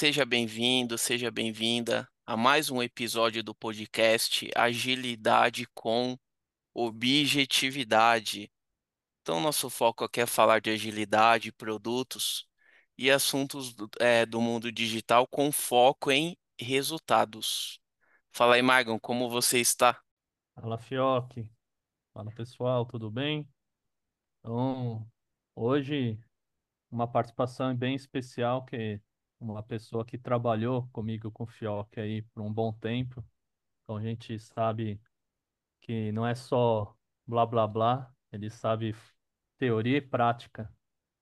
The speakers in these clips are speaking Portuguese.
Seja bem-vindo, seja bem-vinda a mais um episódio do podcast Agilidade com Objetividade. Então, nosso foco aqui é falar de agilidade, produtos e assuntos do, é, do mundo digital com foco em resultados. Fala aí, Margon, como você está? Fala, Fioc. Fala, pessoal, tudo bem? Então, hoje, uma participação bem especial, que uma pessoa que trabalhou comigo com o Fioc aí por um bom tempo. Então, a gente sabe que não é só blá, blá, blá, ele sabe teoria e prática.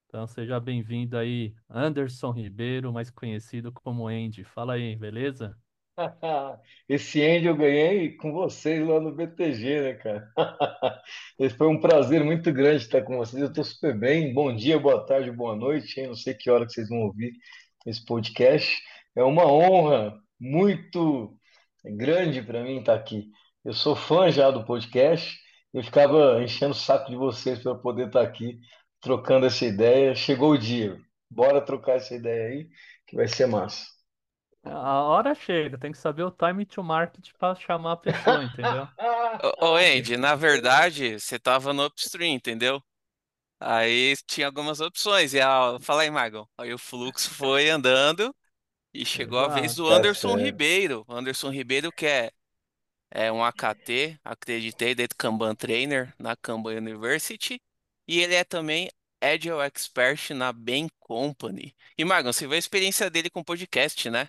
Então, seja bem-vindo aí, Anderson Ribeiro, mais conhecido como Andy. Fala aí, beleza? Esse Andy eu ganhei com vocês lá no BTG, né, cara? Esse foi um prazer muito grande estar com vocês. Eu estou super bem. Bom dia, boa tarde, boa noite. Não sei que hora que vocês vão ouvir esse podcast. É uma honra muito grande para mim estar aqui. Eu sou fã já do podcast. Eu ficava enchendo o saco de vocês para poder estar aqui trocando essa ideia. Chegou o dia. Bora trocar essa ideia aí, que vai ser massa. A hora chega, tem que saber o time to market para chamar a pessoa, entendeu? Ô, ô, Andy, na verdade, você estava no upstream, entendeu? Aí tinha algumas opções. E a... Fala aí, Margon. Aí o fluxo foi andando e chegou a vez do Tá Anderson. Ribeiro. O Anderson Ribeiro, que é, é um AKT, acreditei, dentro Kanban Trainer na Kanban University. E ele é também Agile Expert na Bain Company. E, Margon, você viu a experiência dele com podcast, né?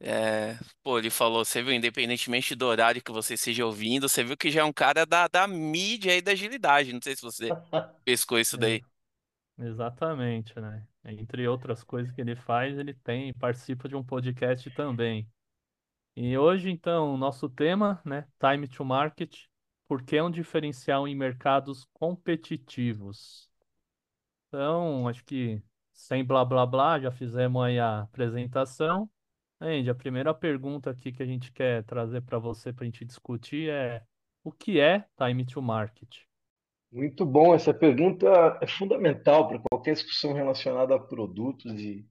É, pô, ele falou, você viu, independentemente do horário que você esteja ouvindo, você viu que já é um cara da, da mídia e da agilidade. Não sei se você pescou isso daí. Ex- exatamente, né? Entre outras coisas que ele faz, ele tem, participa de um podcast também. E hoje, então, o nosso tema, né, Time to Market, por que é um diferencial em mercados competitivos? Então, acho que sem blá blá blá, já fizemos aí a apresentação. Andy, a primeira pergunta aqui que a gente quer trazer para você para a gente discutir é o que é Time to Market? Muito bom. Essa pergunta é fundamental para qualquer discussão relacionada a produtos e,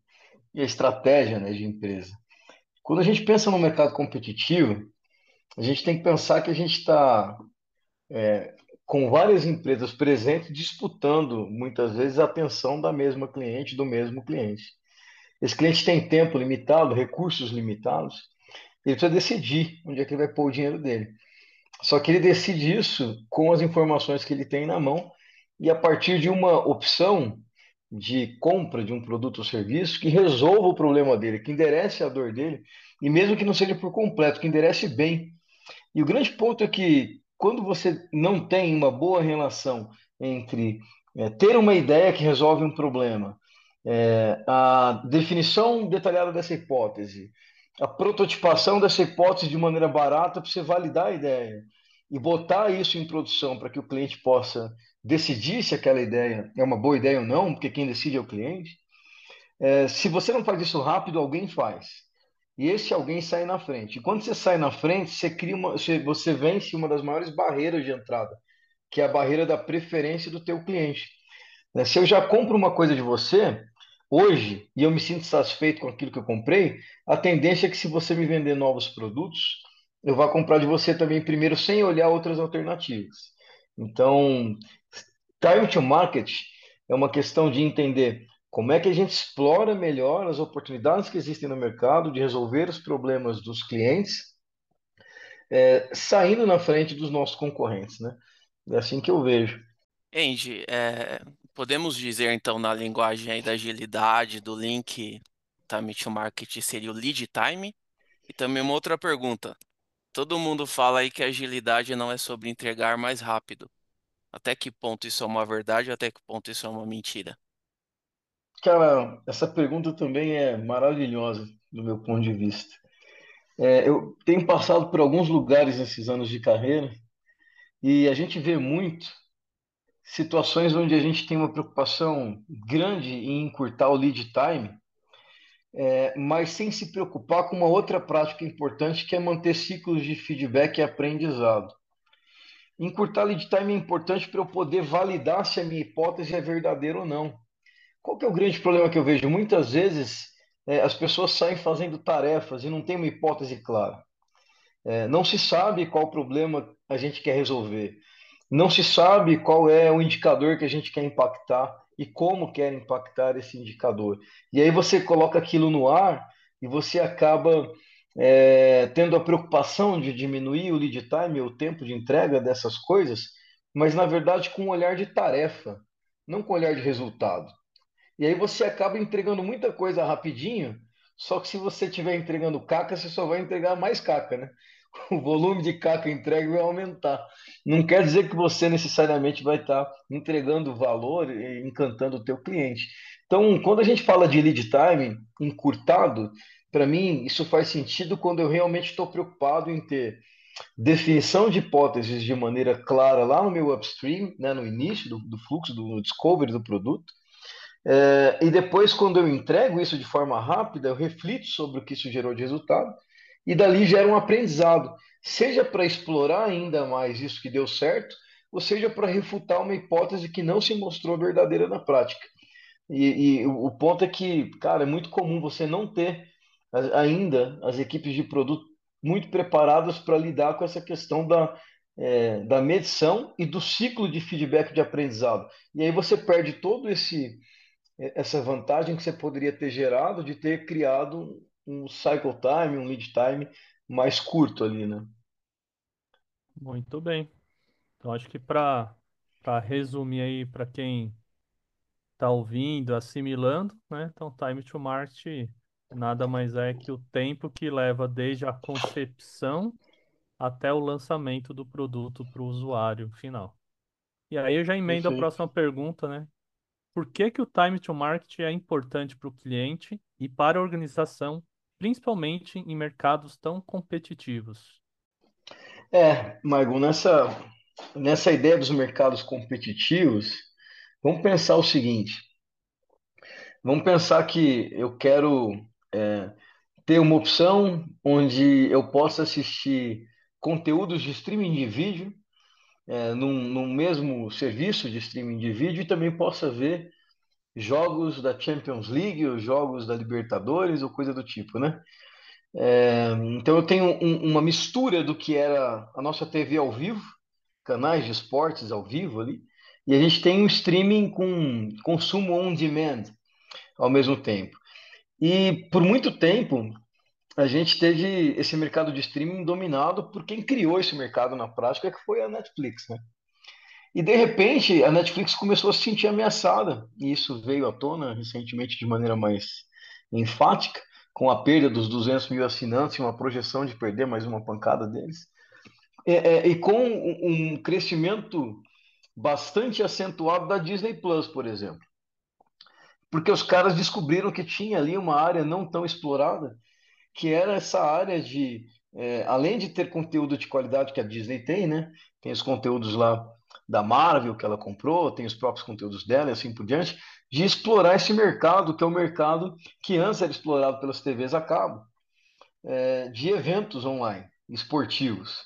e a estratégia, né, de empresa. Quando a gente pensa no mercado competitivo, a gente tem que pensar que a gente está com várias empresas presentes disputando muitas vezes a atenção da mesma cliente, do mesmo cliente. Esse cliente tem tempo limitado, recursos limitados, ele precisa decidir onde é que ele vai pôr o dinheiro dele. Só que ele decide isso com as informações que ele tem na mão e a partir de uma opção de compra de um produto ou serviço que resolva o problema dele, que enderece a dor dele, e mesmo que não seja por completo, que enderece bem. E o grande ponto é que quando você não tem uma boa relação entre é, ter uma ideia que resolve um problema, é, a definição detalhada dessa hipótese, a prototipação dessa hipótese de maneira barata para você validar a ideia e botar isso em produção para que o cliente possa decidir se aquela ideia é uma boa ideia ou não, porque quem decide é o cliente. É, se você não faz isso rápido, alguém faz. E esse alguém sai na frente. E quando você sai na frente, você cria uma, você, você vence uma das maiores barreiras de entrada, que é a barreira da preferência do teu cliente. Né? Se eu já compro uma coisa de você hoje e eu me sinto satisfeito com aquilo que eu comprei, a tendência é que se você me vender novos produtos, eu vá comprar de você também primeiro sem olhar outras alternativas. Então, time to market é uma questão de entender como é que a gente explora melhor as oportunidades que existem no mercado de resolver os problemas dos clientes, é, saindo na frente dos nossos concorrentes, né? É assim que eu vejo. Andy, é, podemos dizer então na linguagem aí da agilidade, do link time to market seria o lead time? E também uma outra pergunta. Todo mundo fala aí que agilidade não é sobre entregar mais rápido. Até que ponto isso é uma verdade, até que ponto isso é uma mentira? Cara, essa pergunta também é maravilhosa do meu ponto de vista. É, eu tenho passado por alguns lugares nesses anos de carreira e a gente vê muito situações onde a gente tem uma preocupação grande em encurtar o lead time, é, mas sem se preocupar com uma outra prática importante que é manter ciclos de feedback e aprendizado. Encurtar lead time é importante para eu poder validar se a minha hipótese é verdadeira ou não. Qual que é o grande problema que eu vejo? Muitas vezes é, as pessoas saem fazendo tarefas e não tem uma hipótese clara. É, não se sabe qual problema a gente quer resolver. Não se sabe qual é o indicador que a gente quer impactar e como quer impactar esse indicador. E aí você coloca aquilo no ar e você acaba é, tendo a preocupação de diminuir o lead time, o tempo de entrega dessas coisas, mas na verdade com um olhar de tarefa, não com um olhar de resultado. E aí você acaba entregando muita coisa rapidinho, só que se você estiver entregando caca, você só vai entregar mais caca, né? O volume de caca entregue vai aumentar. Não quer dizer que você necessariamente vai estar entregando valor e encantando o teu cliente. Então, quando a gente fala de lead time encurtado, para mim isso faz sentido quando eu realmente estou preocupado em ter definição de hipóteses de maneira clara lá no meu upstream, né, no início do, do fluxo, do discovery do produto, é, e depois, quando eu entrego isso de forma rápida, eu reflito sobre o que isso gerou de resultado, e dali gera um aprendizado, seja para explorar ainda mais isso que deu certo, ou seja para refutar uma hipótese que não se mostrou verdadeira na prática. E, e o ponto é que, cara, é muito comum você não ter ainda as equipes de produto muito preparadas para lidar com essa questão da, é, da medição e do ciclo de feedback de aprendizado. E aí você perde todo esse essa vantagem que você poderia ter gerado de ter criado um cycle time, um lead time mais curto ali, né? Muito bem. Então, acho que para resumir aí para quem está ouvindo, assimilando, né? Então, time to market nada mais é que o tempo que leva desde a concepção até o lançamento do produto para o usuário final. E aí eu já emendo a próxima pergunta, né? Por que que o time to market é importante para o cliente e para a organização, principalmente em mercados tão competitivos? É, Margot, nessa, nessa ideia dos mercados competitivos, vamos pensar o seguinte: vamos pensar que eu quero é, ter uma opção onde eu possa assistir conteúdos de streaming de vídeo é, num, num mesmo serviço de streaming de vídeo e também possa ver jogos da Champions League ou jogos da Libertadores ou coisa do tipo, né? É, então eu tenho um, uma mistura do que era a nossa TV ao vivo, canais de esportes ao vivo ali, e a gente tem um streaming com consumo on demand ao mesmo tempo. E por muito tempo a gente teve esse mercado de streaming dominado por quem criou esse mercado na prática, que foi a Netflix, né? E de repente a Netflix começou a se sentir ameaçada, e isso veio à tona recentemente de maneira mais enfática, com a perda dos 200 mil assinantes e uma projeção de perder mais uma pancada deles. É, é, e com um crescimento bastante acentuado da Disney Plus, por exemplo. Porque os caras descobriram que tinha ali uma área não tão explorada, que era essa área de, é, além de ter conteúdo de qualidade que a Disney tem, né? Tem os conteúdos lá da Marvel que ela comprou, tem os próprios conteúdos dela e assim por diante, de explorar esse mercado, que é o um mercado que antes era explorado pelas TVs a cabo, é, de eventos online, esportivos.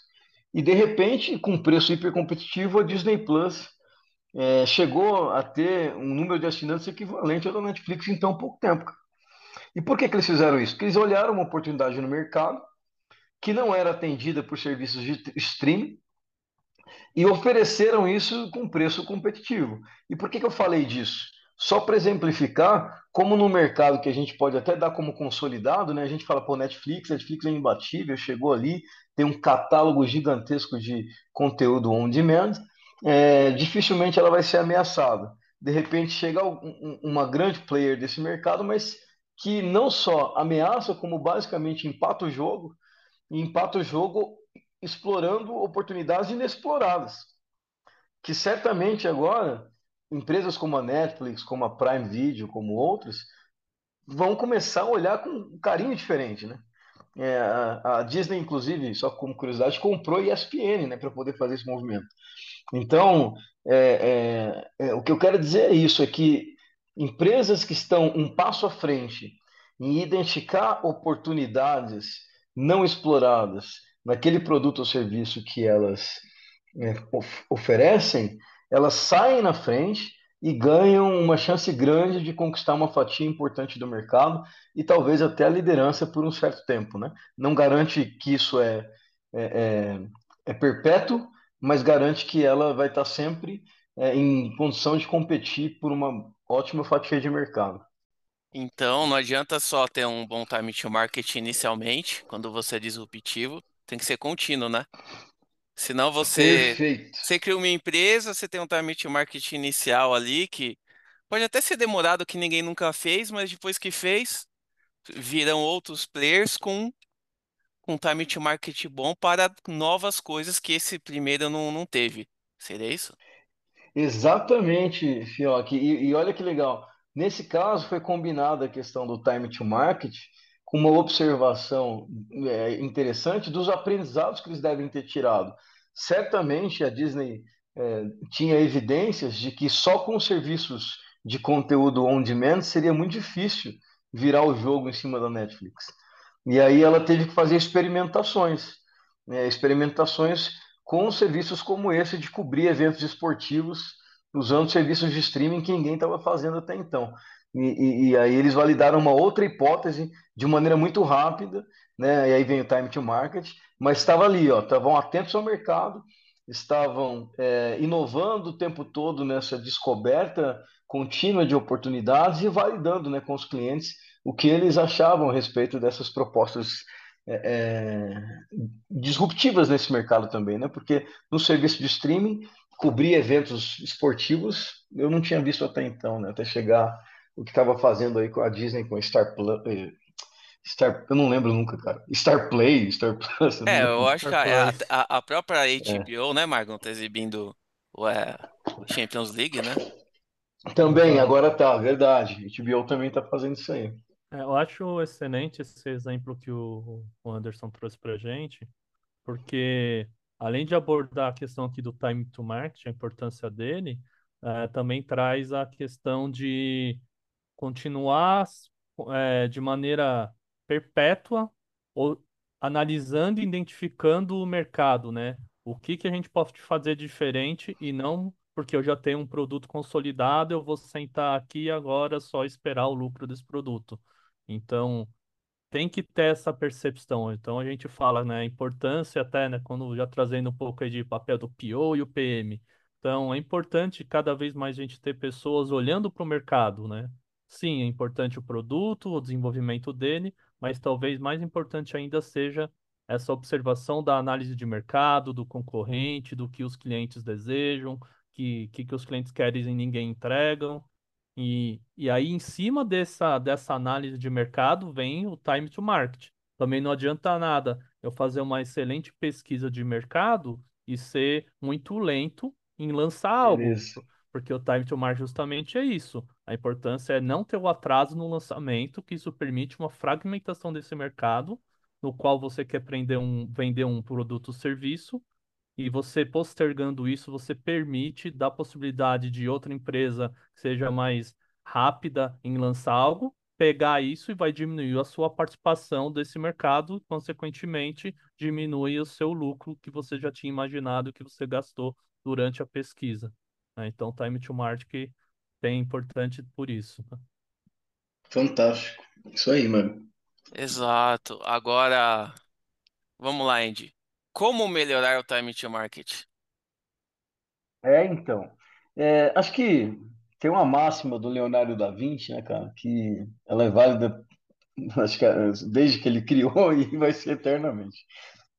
E de repente, com preço hiper competitivo, a Disney Plus é, chegou a ter um número de assinantes equivalente ao da Netflix em tão pouco tempo. E por que, que eles fizeram isso? Porque eles olharam uma oportunidade no mercado que não era atendida por serviços de streaming e ofereceram isso com preço competitivo. E por que, que eu falei disso? Só para exemplificar como no mercado que a gente pode até dar como consolidado, né? A gente fala, pô, Netflix, Netflix é imbatível, chegou ali, tem um catálogo gigantesco de conteúdo on demand, é, dificilmente ela vai ser ameaçada. De repente chega um, uma grande player desse mercado, mas que não só ameaça, como basicamente empata o jogo, e empata o jogo explorando oportunidades inexploradas. Que certamente agora, empresas como a Netflix, como a Prime Video, como outras, vão começar a olhar com um carinho diferente, né? É, a, a, Disney, inclusive, só como curiosidade, comprou a ESPN, né, para poder fazer esse movimento. Então, é, é, é, o que eu quero dizer é isso, é que empresas que estão um passo à frente em identificar oportunidades não exploradas naquele produto ou serviço que elas é, of oferecem, elas saem na frente e ganham uma chance grande de conquistar uma fatia importante do mercado e talvez até a liderança por um certo tempo, né? Não garante que isso é, é, é, é perpétuo, mas garante que ela vai estar sempre é, em condição de competir por uma ótima fatia de mercado. Então, não adianta só ter um bom time to market inicialmente, quando você é disruptivo, tem que ser contínuo, né? Senão você, Perfeito. você cria uma empresa, você tem um time to market inicial ali que pode até ser demorado, que ninguém nunca fez, mas depois que fez, virão outros players com com time to market bom para novas coisas que esse primeiro não, não teve. Seria isso? Exatamente, Fioc. E, e olha que legal. Nesse caso, foi combinada a questão do time to market uma observação é, interessante dos aprendizados que eles devem ter tirado. Certamente a Disney é, tinha evidências de que só com serviços de conteúdo on demand seria muito difícil virar o jogo em cima da Netflix. E aí ela teve que fazer experimentações, né, experimentações com serviços como esse de cobrir eventos esportivos usando serviços de streaming que ninguém estava fazendo até então. E, e, e, aí eles validaram uma outra hipótese de maneira muito rápida, né? E aí vem o time to market, mas estava ali, ó, estavam atentos ao mercado, estavam é, inovando o tempo todo nessa descoberta contínua de oportunidades e validando, né, com os clientes o que eles achavam a respeito dessas propostas é, é, disruptivas nesse mercado também, né? Porque no serviço de streaming, cobrir eventos esportivos eu não tinha visto até então, né? Até chegar o que estava fazendo aí com a Disney, com Star Plus. Eh, Star, eu não lembro nunca, cara. Star Play, Star Plus. É, eu acho que a, a, a própria É. HBO, né, Margon, tá exibindo o é, Champions League, né? Também, Exato. agora tá, verdade. HBO também tá fazendo isso aí. É, eu acho excelente esse exemplo que o o Anderson trouxe para gente, porque além de abordar a questão aqui do time to market, a importância dele, eh, também traz a questão de continuar eh, de maneira perpétua ou analisando e identificando o mercado, né? O que que a gente pode fazer diferente e não porque eu já tenho um produto consolidado, eu vou sentar aqui agora só esperar o lucro desse produto. Então, tem que ter essa percepção. Então a gente fala, né, a importância até, né, quando já trazendo um pouco aí de papel do PO e o PM. Então é importante cada vez mais a gente ter pessoas olhando para o mercado, né? Sim, é importante o produto, o desenvolvimento dele, mas talvez mais importante ainda seja essa observação da análise de mercado, do concorrente, do que os clientes desejam, que que, que os clientes querem e ninguém entregam. E, e aí, em cima dessa, dessa análise de mercado, vem o time to market. Também não adianta nada eu fazer uma excelente pesquisa de mercado e ser muito lento em lançar algo, Beleza. porque o time to market justamente é isso. A importância é não ter o atraso no lançamento, que isso permite uma fragmentação desse mercado, no qual você quer um, vender um produto ou serviço e você postergando isso, você permite, a possibilidade de outra empresa que seja mais rápida em lançar algo, pegar isso e vai diminuir a sua participação desse mercado, consequentemente, diminui o seu lucro que você já tinha imaginado que você gastou durante a pesquisa. né? Então, time to market é importante por isso. né? Fantástico. Isso aí, mano. Exato. Agora, vamos lá, Andy. Como melhorar o time to market? É, então. É, acho que tem uma máxima do Leonardo da Vinci, né, cara, que ela é válida, acho que desde que ele criou e vai ser eternamente,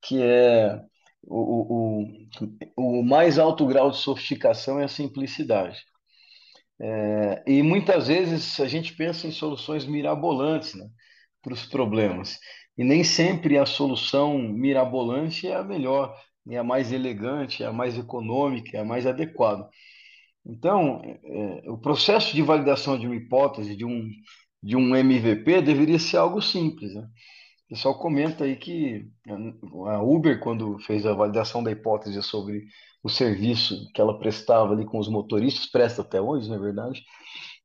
que é o, o, o, o mais alto grau de sofisticação é a simplicidade. É, e muitas vezes a gente pensa em soluções mirabolantes, né, para os problemas. E nem sempre a solução mirabolante é a melhor, é a mais elegante, é a mais econômica, é a mais adequada. Então, é, o processo de validação de uma hipótese, de um, de um MVP, deveria ser algo simples, né? Pessoal comenta aí que a Uber, quando fez a validação da hipótese sobre o serviço que ela prestava ali com os motoristas, presta até hoje, não é verdade?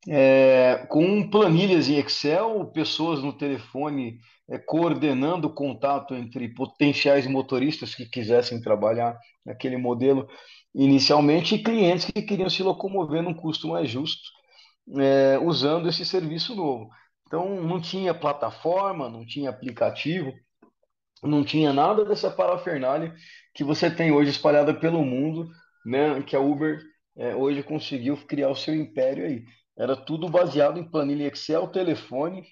é, com planilhas em Excel, pessoas no telefone é, coordenando o contato entre potenciais motoristas que quisessem trabalhar naquele modelo inicialmente e clientes que queriam se locomover num custo mais justo, é, usando esse serviço novo. Então, não tinha plataforma, não tinha aplicativo, não tinha nada dessa parafernália que você tem hoje espalhada pelo mundo, né, que a Uber é, hoje conseguiu criar o seu império aí. Era tudo baseado em planilha Excel, telefone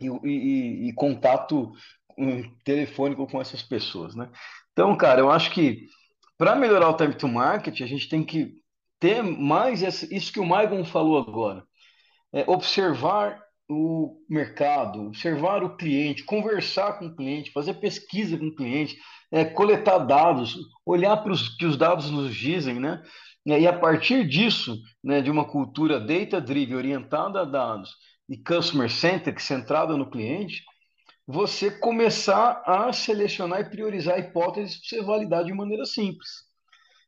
e, e, e contato telefônico com essas pessoas, né? Então, cara, eu acho que para melhorar o time to market, a gente tem que ter mais essa, isso que o Maicon falou agora. É observar o mercado, observar o cliente, conversar com o cliente, fazer pesquisa com o cliente, é, coletar dados, olhar para os que os dados nos dizem, né? E a partir disso, né, de uma cultura data-driven, orientada a dados e customer-centric, centrada no cliente, você começar a selecionar e priorizar hipóteses para você validar de maneira simples.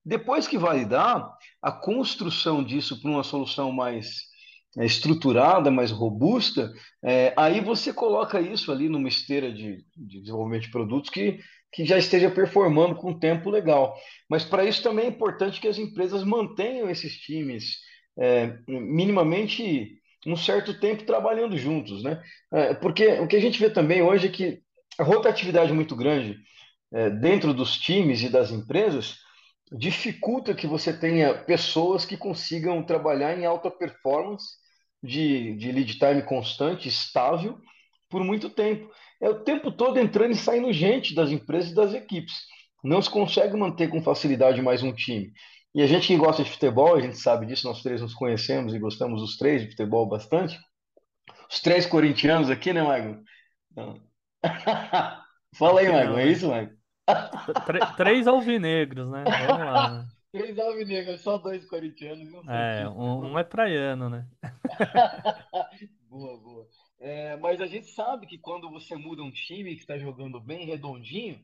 Depois que validar, a construção disso para uma solução mais estruturada, mais robusta, é, aí você coloca isso ali numa esteira de, de desenvolvimento de produtos que, que já esteja performando com tempo legal. Mas para isso também é importante que as empresas mantenham esses times é, minimamente um certo tempo trabalhando juntos, né? É, porque o que a gente vê também hoje é que a rotatividade muito grande é, dentro dos times e das empresas dificulta que você tenha pessoas que consigam trabalhar em alta performance de, de lead time constante, estável, por muito tempo. É o tempo todo entrando e saindo gente das empresas e das equipes. Não se consegue manter com facilidade mais um time. E a gente que gosta de futebol, a gente sabe disso, nós três nos conhecemos e gostamos os três de futebol bastante. Os três corintianos aqui, né, Magno? Fala aí, Magno, é isso, Magno? Três alvinegros, né? Vamos lá. Três alvinegros, só dois corintianos. É, um, um é praiano, né? boa, boa. É, mas a gente sabe que quando você muda um time que está jogando bem redondinho,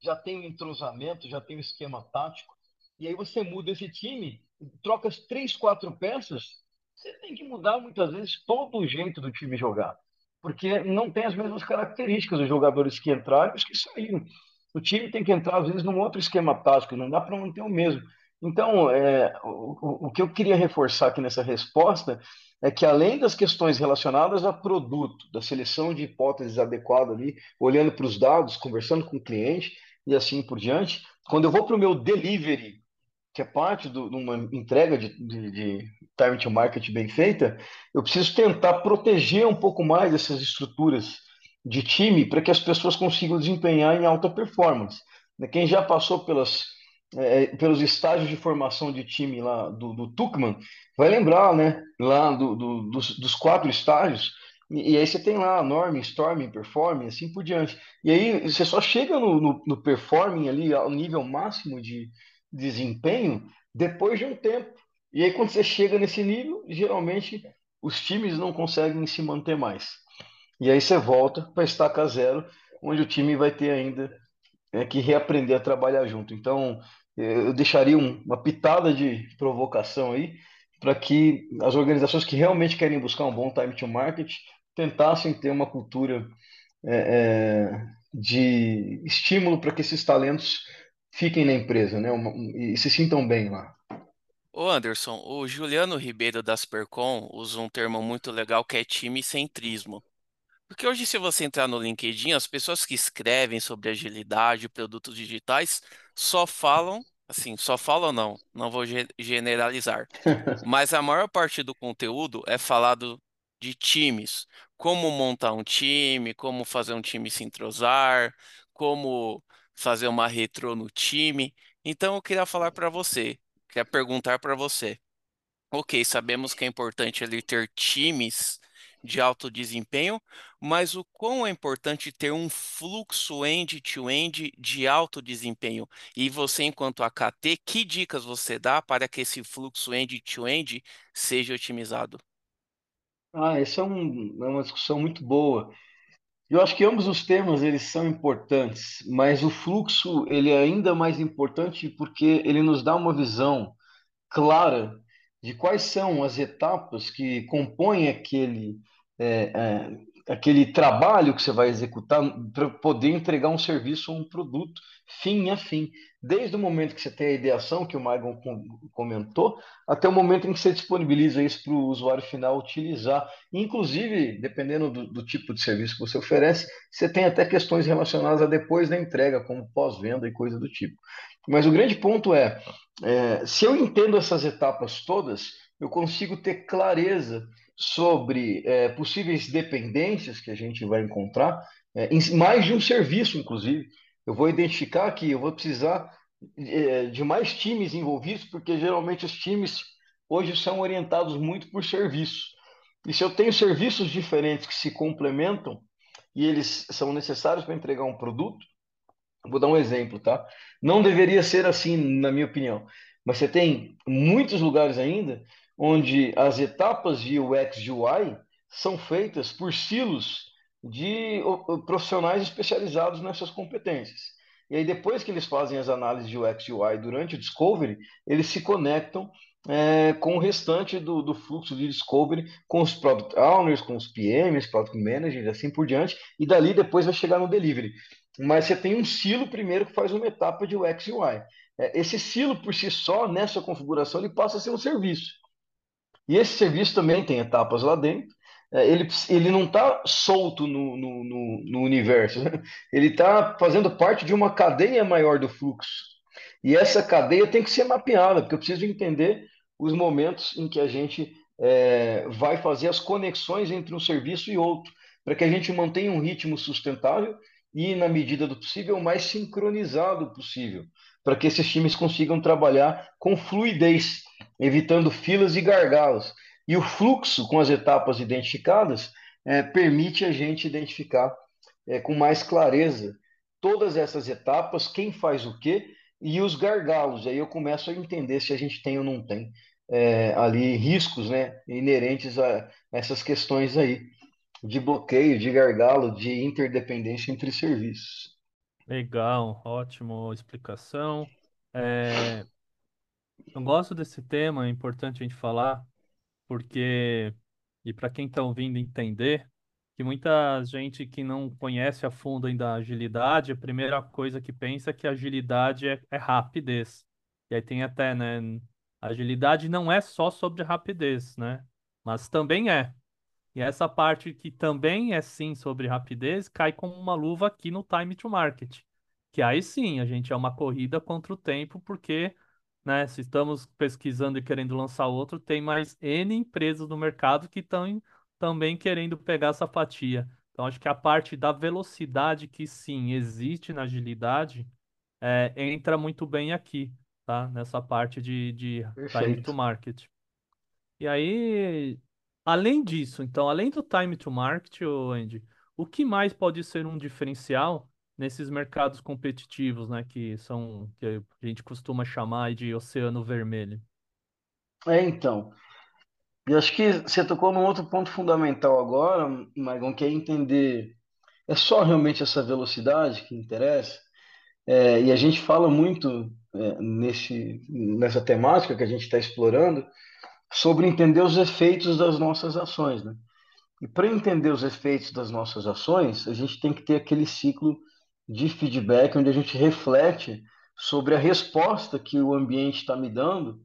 já tem um entrosamento, já tem um esquema tático, e aí você muda esse time, troca as três, quatro peças, você tem que mudar muitas vezes todo o jeito do time jogar, porque não tem as mesmas características dos jogadores que entraram e os que saíram. O time tem que entrar, às vezes, num outro esquema tático, não dá para manter o mesmo. Então, é, o, o que eu queria reforçar aqui nessa resposta é que, além das questões relacionadas a produto, da seleção de hipóteses adequada ali, olhando para os dados, conversando com o cliente e assim por diante, quando eu vou para o meu delivery, que é parte de uma entrega de, de, de time to market bem feita, eu preciso tentar proteger um pouco mais essas estruturas de time para que as pessoas consigam desempenhar em alta performance. Quem já passou pelas é, é, pelos estágios de formação de time lá do, do Tuchman, vai lembrar, né? Lá do, do, dos, dos, quatro estágios. E, e, aí você tem lá norm, storming, performing, assim por diante. E aí você só chega no, no, no performing ali, ao nível máximo de desempenho, depois de um tempo. E aí quando você chega nesse nível, geralmente os times não conseguem se manter mais. E aí você volta para estaca zero, onde o time vai ter ainda é, que reaprender a trabalhar junto. Então, eu deixaria um, uma pitada de provocação aí para que as organizações que realmente querem buscar um bom time to market tentassem ter uma cultura é, é, de estímulo para que esses talentos fiquem na empresa, né, e se sintam bem lá. Ô Anderson, o Juliano Ribeiro da Supercom usa um termo muito legal que é time centrismo. Porque hoje, se você entrar no LinkedIn, as pessoas que escrevem sobre agilidade, produtos digitais, só falam, assim, só falam não, não vou generalizar, mas a maior parte do conteúdo é falado de times, como montar um time, como fazer um time se entrosar, como fazer uma retro no time. Então, eu queria falar para você, queria perguntar para você. Ok, sabemos que é importante ali ter times de alto desempenho, mas o quão é importante ter um fluxo end-to-end de alto desempenho. E você, enquanto AKT, que dicas você dá para que esse fluxo end-to-end seja otimizado? Ah, essa é, um, é uma discussão muito boa. Eu acho que ambos os temas eles são importantes, mas o fluxo ele é ainda mais importante porque ele nos dá uma visão clara de quais são as etapas que compõem aquele, é, é, aquele trabalho que você vai executar para poder entregar um serviço ou um produto fim a fim. Desde o momento que você tem a ideação, que o Maicon comentou, até o momento em que você disponibiliza isso para o usuário final utilizar. Inclusive, dependendo do, do, tipo de serviço que você oferece, você tem até questões relacionadas a depois da entrega, como pós-venda e coisa do tipo. Mas o grande ponto é, é, se eu entendo essas etapas todas, eu consigo ter clareza sobre é, possíveis dependências que a gente vai encontrar, é, em mais de um serviço, inclusive. Eu vou identificar que eu vou precisar é, de mais times envolvidos, porque geralmente os times hoje são orientados muito por serviços. E se eu tenho serviços diferentes que se complementam e eles são necessários para entregar um produto, vou dar um exemplo, tá? Não deveria ser assim, na minha opinião, mas você tem muitos lugares ainda onde as etapas de UX UI são feitas por silos de profissionais especializados nessas competências. E aí, depois que eles fazem as análises de UX UI durante o Discovery, eles se conectam é, com o restante do, do, fluxo de Discovery, com os Product Owners, com os PMs, Product Managers, assim por diante, e dali depois vai chegar no Delivery. Mas você tem um silo primeiro que faz uma etapa de UX UI. É, esse silo, por si só, nessa configuração, ele passa a ser um serviço. E esse serviço também tem etapas lá dentro. É, ele, ele não está solto no, no, no, no universo, né? ele está fazendo parte de uma cadeia maior do fluxo. E essa cadeia tem que ser mapeada, porque eu preciso entender os momentos em que a gente é, vai fazer as conexões entre um serviço e outro, para que a gente mantenha um ritmo sustentável e, na medida do possível, o mais sincronizado possível, para que esses times consigam trabalhar com fluidez evitando filas e gargalos. E o fluxo com as etapas identificadas é, permite a gente identificar é, com mais clareza todas essas etapas, quem faz o quê e os gargalos. Aí eu começo a entender se a gente tem ou não tem é, ali riscos né, inerentes a essas questões aí de bloqueio, de gargalo, de interdependência entre serviços. Legal, ótima explicação. É, eu gosto desse tema, é importante a gente falar, porque, e para quem está ouvindo entender, que muita gente que não conhece a fundo ainda a agilidade, a primeira coisa que pensa é que agilidade é, é rapidez. E aí tem até, né? Agilidade não é só sobre rapidez, né? Mas também é. E essa parte que também é sim sobre rapidez cai como uma luva aqui no time to market. Que aí sim, a gente é uma corrida contra o tempo, porque né? Se estamos pesquisando e querendo lançar outro, tem mais N empresas no mercado que estão também querendo pegar essa fatia. Então, acho que a parte da velocidade que sim existe na agilidade é, entra muito bem aqui, tá? Nessa parte de, de time to market. E aí, além disso, então, além do time to market, Andy, o que mais pode ser um diferencial nesses mercados competitivos, né, que são que a gente costuma chamar de oceano vermelho. É, então. Eu acho que você tocou num outro ponto fundamental agora, Maicon, que é entender é só realmente essa velocidade que interessa. É, e a gente fala muito é, nesse, nessa temática que a gente está explorando sobre entender os efeitos das nossas ações, né? E para entender os efeitos das nossas ações, a gente tem que ter aquele ciclo de feedback, onde a gente reflete sobre a resposta que o ambiente está me dando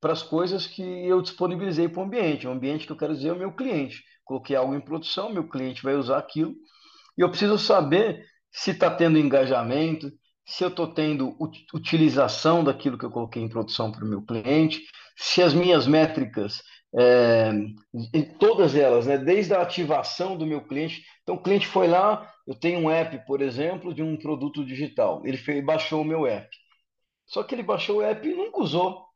para as coisas que eu disponibilizei para o ambiente. O ambiente que eu quero dizer é o meu cliente. Coloquei algo em produção, meu cliente vai usar aquilo, e eu preciso saber se está tendo engajamento, se eu estou tendo utilização daquilo que eu coloquei em produção para o meu cliente, se as minhas métricas é, todas elas, né? desde a ativação do meu cliente. Então, o cliente foi lá, eu tenho um app, por exemplo, de um produto digital. Ele fez, baixou o meu app. Só que ele baixou o app e nunca usou.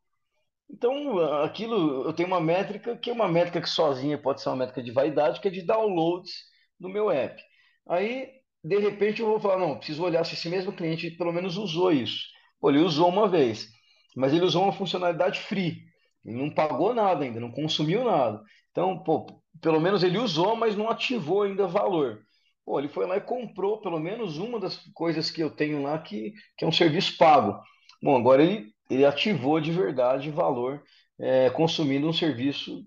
Então, aquilo, eu tenho uma métrica que é uma métrica que sozinha pode ser uma métrica de vaidade, que é de downloads no meu app. Aí, de repente, eu vou falar, não, preciso olhar se esse mesmo cliente pelo menos usou isso. Pô, ele usou uma vez, mas ele usou uma funcionalidade free. Ele não pagou nada ainda, não consumiu nada. Então, pô, pelo menos ele usou, mas não ativou ainda valor. Pô, ele foi lá e comprou pelo menos uma das coisas que eu tenho lá que, que é um serviço pago. Bom, agora ele, ele ativou de verdade valor é, consumindo um serviço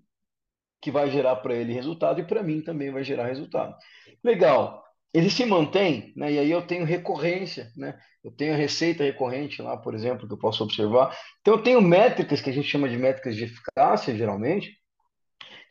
que vai gerar para ele resultado e para mim também vai gerar resultado. Legal. Ele se mantém, né? E aí eu tenho recorrência, né? Eu tenho receita recorrente lá, por exemplo, que eu posso observar. Então eu tenho métricas que a gente chama de métricas de eficácia, geralmente,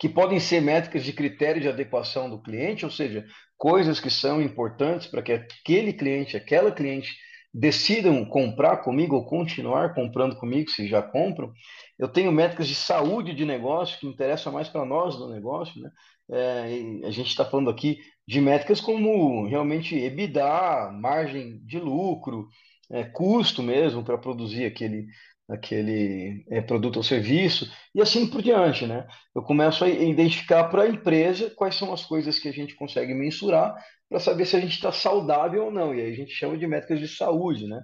que podem ser métricas de critério de adequação do cliente, ou seja, coisas que são importantes para que aquele cliente, aquela cliente decidam comprar comigo ou continuar comprando comigo, se já compram. Eu tenho métricas de saúde de negócio que interessam mais para nós do negócio, né? É, a gente está falando aqui de métricas como realmente EBITDA, margem de lucro, é, custo mesmo para produzir aquele, aquele é, produto ou serviço, e assim por diante, né? Eu começo a identificar para a empresa quais são as coisas que a gente consegue mensurar para saber se a gente está saudável ou não, e aí a gente chama de métricas de saúde, né?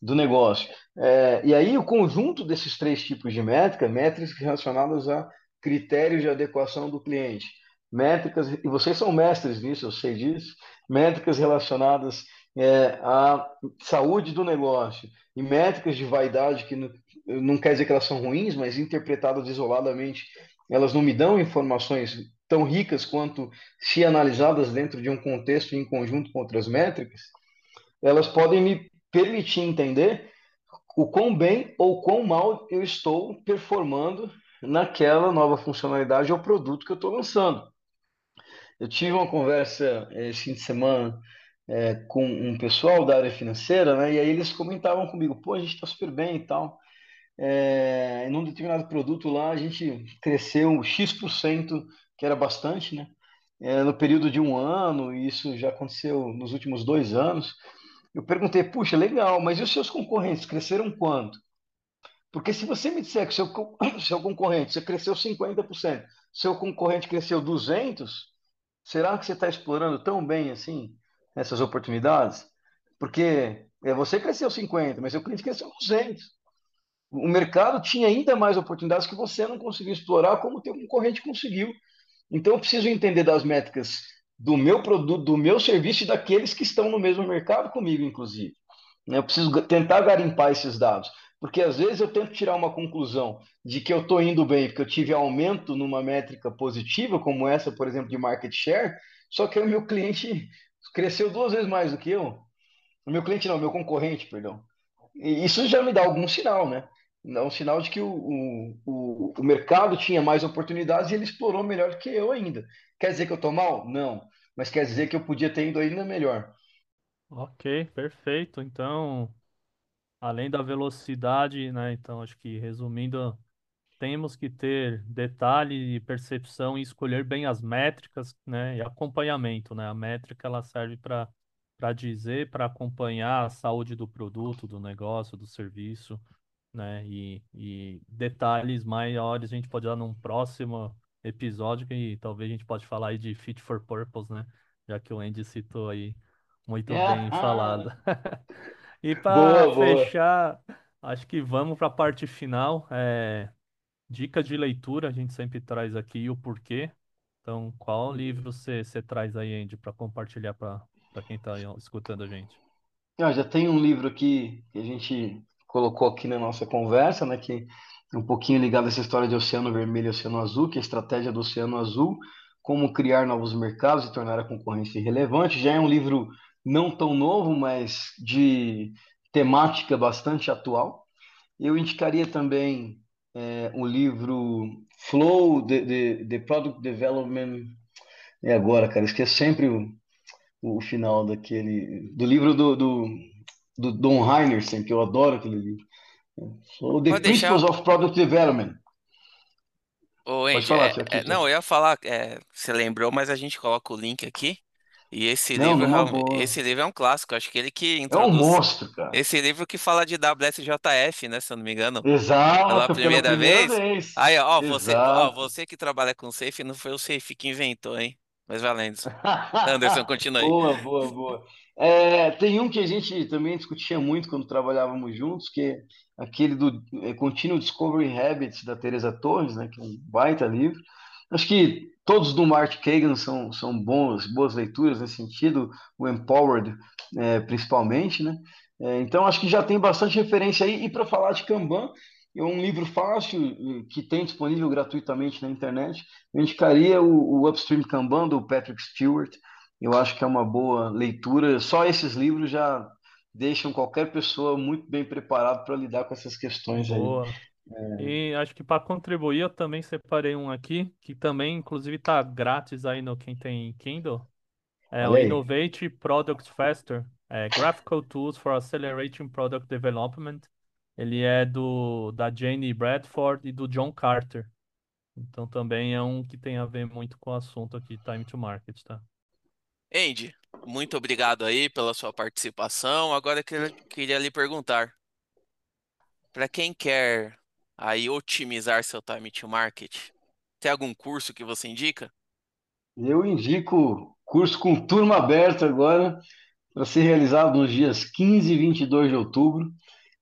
Do negócio. É, e aí o conjunto desses três tipos de métrica, métricas relacionadas a critérios de adequação do cliente, métricas, e vocês são mestres nisso, eu sei disso, métricas relacionadas é, à saúde do negócio e métricas de vaidade que não, não quer dizer que elas são ruins, mas interpretadas isoladamente, elas não me dão informações tão ricas quanto se analisadas dentro de um contexto em conjunto com outras métricas, elas podem me permitir entender o quão bem ou quão mal eu estou performando naquela nova funcionalidade ou produto que eu estou lançando. Eu tive uma conversa eh, esse fim de semana é, com um pessoal da área financeira, né? E aí eles comentavam comigo, pô, a gente está super bem e tal. É, em um determinado produto lá, a gente cresceu X%, que era bastante, né? É, no período de um ano, e isso já aconteceu nos últimos dois anos. Eu perguntei, puxa, legal, mas e os seus concorrentes cresceram quanto? Porque se você me disser que seu, seu concorrente você cresceu 50%, seu concorrente cresceu 200%, será que você está explorando tão bem assim essas oportunidades? Porque é, você cresceu 50%, mas seu cliente cresceu 200%. O mercado tinha ainda mais oportunidades que você não conseguiu explorar, como o teu concorrente conseguiu. Então, eu preciso entender das métricas do meu produto, do meu serviço e daqueles que estão no mesmo mercado comigo, inclusive. Eu preciso tentar garimpar esses dados, porque às vezes eu tento tirar uma conclusão de que eu estou indo bem, porque eu tive aumento numa métrica positiva, como essa, por exemplo, de market share, só que o meu cliente cresceu duas vezes mais do que eu. O meu cliente não, meu concorrente, perdão. E isso já me dá algum sinal, né? É um sinal de que o, o, o, mercado tinha mais oportunidades e ele explorou melhor que eu ainda. Quer dizer que eu estou mal? Não. Mas quer dizer que eu podia ter ido ainda melhor. Ok, perfeito. Então, além da velocidade, né? Então, acho que resumindo, temos que ter detalhe e percepção e escolher bem as métricas, né? E acompanhamento, né? A métrica ela serve para para dizer, para acompanhar a saúde do produto, do negócio, do serviço, né? E, e detalhes maiores a gente pode dar num próximo episódio que talvez a gente pode falar aí de fit for purpose, né? Já que o Andy citou aí muito É, bem ah, falado. E para boa, boa. fechar, acho que vamos para a parte final. É, dica de leitura, a gente sempre traz aqui o porquê. Então, qual livro você você traz aí, Andy, para compartilhar para para quem está escutando a gente? Ah, já tem um livro aqui que a gente colocou aqui na nossa conversa, né? Que é um pouquinho ligado a essa história de Oceano Vermelho e Oceano Azul, que é a estratégia do Oceano Azul, como criar novos mercados e tornar a concorrência relevante. Já é um livro não tão novo, mas de temática bastante atual. Eu indicaria também é, o livro Flow, the, the, the Product Development. É agora, cara, esqueço sempre o, o final daquele. Do livro do, do, do Don Heinersen, que eu adoro aquele livro. So, the Pode deixar. Principles of Product Development. Ô, Andy, falar, é, é- não, eu ia falar, é, você lembrou, mas a gente coloca o link aqui. E esse Não, livro, numa realme- boa. esse livro é um clássico. Acho que ele que É um introduz. monstro, cara. Esse livro que fala de WSJF, né? Se eu não me engano, pela Exato, pela primeira primeira vez. vez. Aí, ó, você, ó, Exato. você que trabalha com safe, não foi o safe que inventou, hein? Mas valendo. Anderson, continua aí. Boa, boa, boa. É, tem um que a gente também discutia muito quando trabalhávamos juntos, que é aquele do é, Continual Discovery Habits, da Teresa Torres, né, que é um baita livro. Acho que todos do Mark Kagan são, são bons, boas leituras nesse sentido, o Empowered, é, principalmente, né? É, então, acho que já tem bastante referência aí. E para falar de Kanban, é um livro fácil que tem disponível gratuitamente na internet. Eu indicaria o, o Upstream Kanban do Patrick Stewart. Eu acho que é uma boa leitura. Só esses livros já deixam qualquer pessoa muito bem preparado para lidar com essas questões aí. Boa. E acho que para contribuir, eu também separei um aqui, que também, inclusive, está grátis aí no quem tem Kindle. É o. Innovate Product Faster, é, Graphical Tools for Accelerating Product Development. Ele é do da Jane Bradford e do John Carter. Então também é um que tem a ver muito com o assunto aqui, Time to Market, tá? Andy, muito obrigado aí pela sua participação. Agora eu queria, queria lhe perguntar, para quem quer aí otimizar seu time to market, tem algum curso que você indica? Eu indico curso com turma aberta agora, para ser realizado nos dias 15 e 22 de outubro.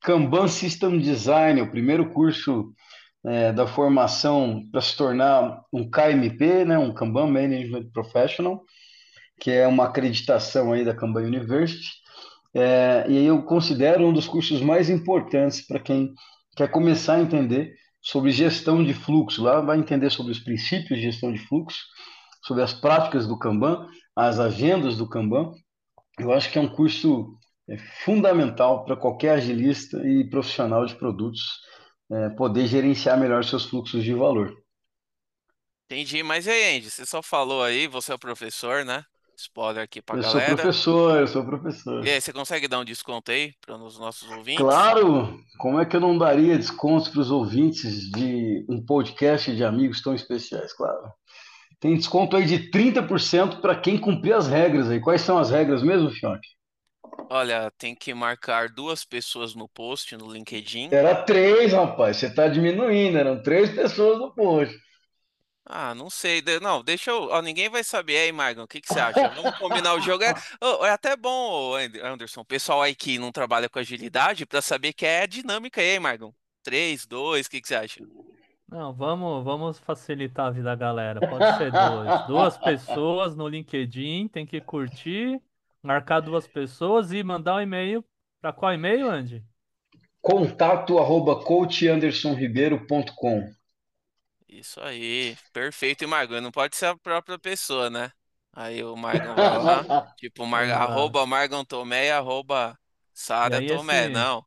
Kanban System Design, o primeiro curso é, da formação para se tornar um KMP, né, um Kanban Management Professional, que é uma acreditação aí da Kanban University. É, e eu considero um dos cursos mais importantes para quem quer começar a entender sobre gestão de fluxo. Lá vai entender sobre os princípios de gestão de fluxo, sobre as práticas do Kanban, as agendas do Kanban. Eu acho que é um curso é, fundamental para qualquer agilista e profissional de produtos é, poder gerenciar melhor seus fluxos de valor. Entendi, mas aí, Andy, você só falou aí, você é o professor, né? Spoiler aqui pra Eu sou galera. professor, eu sou professor. E aí, você consegue dar um desconto aí para os nossos ouvintes? Claro, como é que eu não daria descontos para os ouvintes de um podcast de amigos tão especiais? Claro. Tem desconto aí de 30% para quem cumprir as regras aí. Quais são as regras mesmo, Fionk? Olha, tem que marcar duas pessoas no post no LinkedIn. Era três, rapaz. Você está diminuindo. Eram três pessoas no post. Ah, não sei. de- Não, deixa eu. ó, ninguém vai saber aí, Margon. O que que você acha? Vamos combinar o jogo. É, Ô, é até bom, ô, And- Anderson, o pessoal aí que não trabalha com agilidade, para saber que é dinâmica aí, Margon. Três, dois, o que que você acha? Não, vamos, vamos facilitar a vida da galera. Pode ser dois. Duas pessoas no LinkedIn, tem que curtir, marcar duas pessoas e mandar um e-mail. Para qual e-mail, Andy? Contato arroba coachandersonribeiro.com. Isso aí, perfeito. E Margon, não pode ser a própria pessoa, né? Aí o Margon vai lá, tipo, mar... Exato. arroba Margon Tomé, arroba E Sara aí Tomé. esse, Não.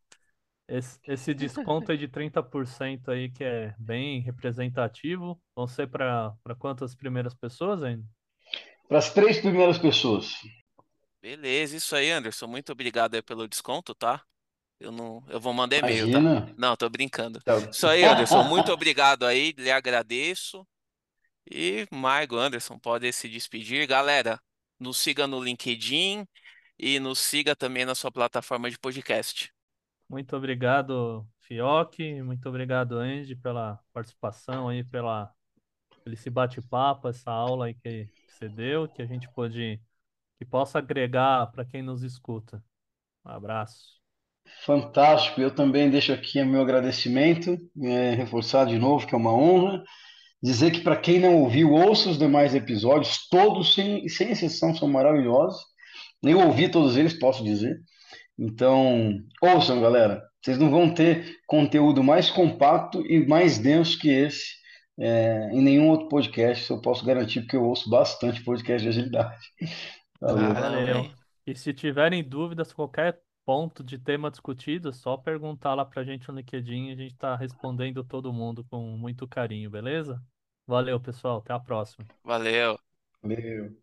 esse, esse desconto aí de 30% aí, que é bem representativo, vão ser para para quantas primeiras pessoas ainda? Para as três primeiras pessoas. Beleza, isso aí, Anderson. Muito obrigado aí pelo desconto, tá? Eu não, eu vou mandar e-mail, tá? Imagina. Não, tô brincando. Tá. Isso aí, Anderson. Muito obrigado aí, lhe agradeço. E Margo, Anderson, pode se despedir. Galera, nos siga no LinkedIn e nos siga também na sua plataforma de podcast. Muito obrigado, Fioc. Muito obrigado, Andy, pela participação aí, pela, pelo esse bate-papo, essa aula aí que, que você deu, que a gente pôde, que possa agregar para quem nos escuta. Um abraço. Fantástico. Eu também deixo aqui o meu agradecimento, é, reforçar de novo que é uma honra. Dizer que para quem não ouviu, ouça os demais episódios, todos, sem, sem exceção, são maravilhosos. Eu ouvi todos eles, posso dizer. Então, ouçam, galera. Vocês não vão ter conteúdo mais compacto e mais denso que esse é, em nenhum outro podcast. Eu posso garantir, porque eu ouço bastante podcast de agilidade. Valeu. Caramba, Valeu. hein? E se tiverem dúvidas, qualquer ponto de tema discutido, é só perguntar lá pra gente no LinkedIn, a gente tá respondendo todo mundo com muito carinho, beleza? Valeu, pessoal. Até a próxima. Valeu. Valeu.